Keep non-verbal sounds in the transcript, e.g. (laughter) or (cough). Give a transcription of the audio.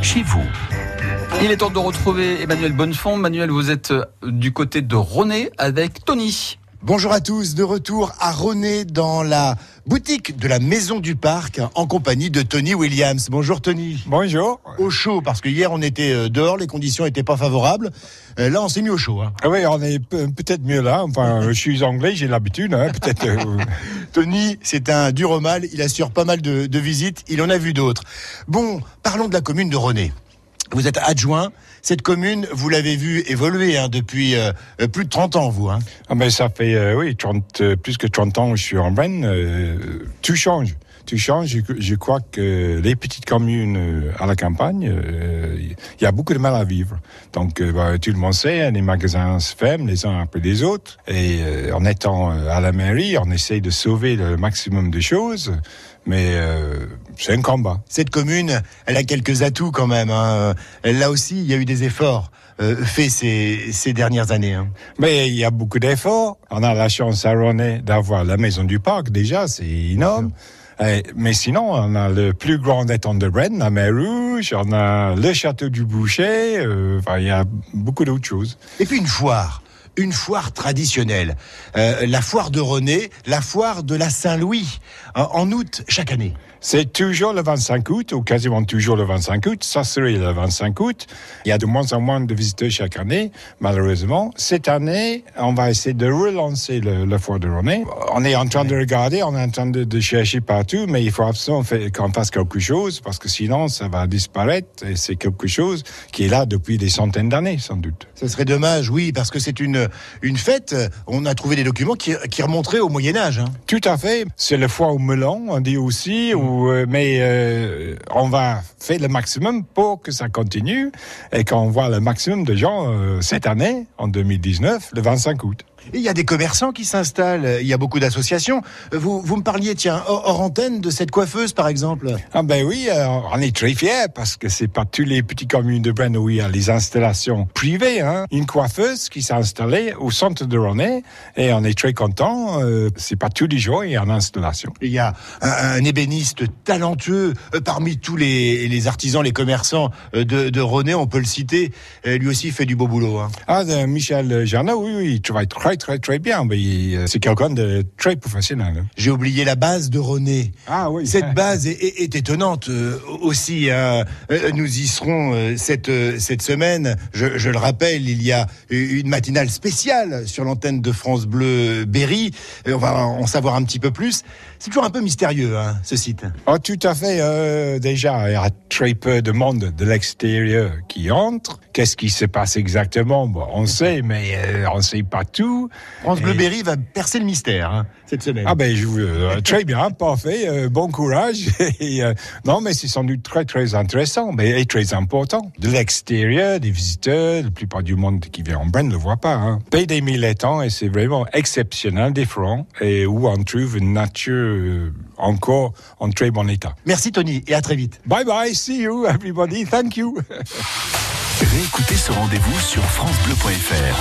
Chez vous. Il est temps de retrouver Emmanuel Bonnefond. Manuel, vous êtes euh, du côté de René avec Tony. Bonjour à tous, de retour à René dans la boutique de la Maison du Parc en compagnie de Tony Williams. Bonjour Tony. Bonjour. Au chaud, parce que hier on était euh, dehors, les conditions n'étaient pas favorables. Euh, là on s'est mis au chaud. Hein. Ah oui, on est peut-être mieux là. Enfin, (laughs) je suis anglais, j'ai l'habitude. Hein, peut-être. Euh, (laughs) Tony, c'est un dur au mal, il assure pas mal de, de visites, il en a vu d'autres. Bon, parlons de la commune de René. Vous êtes adjoint. Cette commune, vous l'avez vu évoluer hein, depuis euh, euh, plus de 30 ans, vous. Hein. Ah ben ça fait euh, oui 30, euh, plus que 30 ans que je suis en Brenne. Euh, tout change. Je, crois que les petites communes à la campagne, il y a beaucoup de mal à vivre. Donc bah, tout le monde sait, les magasins se ferment les uns après les autres. Et en étant à la mairie, on essaye de sauver le maximum de choses. Mais euh, c'est un combat. Cette commune, elle a quelques atouts quand même. Hein. Là aussi, il y a eu des efforts. Euh, faits ces, ces, dernières années. Hein. Mais il y a beaucoup d'efforts. On a la chance à René d'avoir la maison du parc déjà, c'est énorme. Et, mais sinon, on a le plus grand étang de Rennes, la mer Rouge, on a le château du Boucher, euh, enfin, il y a beaucoup d'autres choses. Et puis une foire une foire traditionnelle. Euh, la foire de René, la foire de la Saint-Louis, en, en août chaque année. C'est toujours le 25 août, ou quasiment toujours le 25 août. Ça serait le 25 août. Il y a de moins en moins de visiteurs chaque année, malheureusement. Cette année, on va essayer de relancer le, le foire de René. On est en train de regarder, on est en train de, de chercher partout, mais il faut absolument qu'on fasse quelque chose, parce que sinon, ça va disparaître. Et c'est quelque chose qui est là depuis des centaines d'années, sans doute. Ce serait dommage, oui, parce que c'est une, une fête. On a trouvé des documents qui, qui remonteraient au Moyen-Âge. Hein. Tout à fait. C'est le foire au melon, on dit aussi, ou mais euh, on va faire le maximum pour que ça continue et qu'on voit le maximum de gens euh, cette année, en 2019, le 25 août. Il y a des commerçants qui s'installent, il y a beaucoup d'associations. Vous, vous me parliez, tiens, hors antenne de cette coiffeuse, par exemple Ah ben oui, euh, on est très fiers parce que c'est pas tous les petits communes de Brenne où il y a les installations privées. Hein. Une coiffeuse qui s'est installée au centre de René et on est très content. Euh, c'est pas tous les jours il y a une installation. Il y a un, un ébéniste talentueux euh, parmi tous les, les, artisans, les commerçants euh, de, de René, on peut le citer. Euh, lui aussi fait du beau boulot. Hein. Ah, Michel Jeannot, oui, oui, il travaille très très très bien. Mais c'est quelqu'un de très professionnel. Hein. J'ai oublié la base de René. Ah oui. Cette base est, est, est étonnante euh, aussi. Hein. Nous y serons euh, cette cette semaine. Je, je, le rappelle, il y a une matinale spéciale sur l'antenne de France Bleu Berry. On va en savoir un petit peu plus. C'est toujours un peu mystérieux, hein, ce site. Oh, tout à fait. Euh, déjà, il y a très peu de monde de l'extérieur qui entre. Qu'est-ce qui se passe exactement? Bon, On sait, mais euh, on ne sait pas tout. France Bleu Berry va percer le mystère hein, cette semaine. Ah ben, je, euh, (laughs) très bien, parfait, euh, bon courage. (laughs) et, non, mais c'est sans doute très très intéressant, mais et très important. De l'extérieur, des visiteurs, la plupart du monde qui vient en Brenne ne le voit pas. Hein. Pays des mille étangs, et c'est vraiment exceptionnel, différent, et où on trouve une nature encore en très bon état. Merci Tony et à très vite. Bye bye, see you everybody, thank you. (laughs) Réécoutez ce rendez-vous sur francebleu.fr.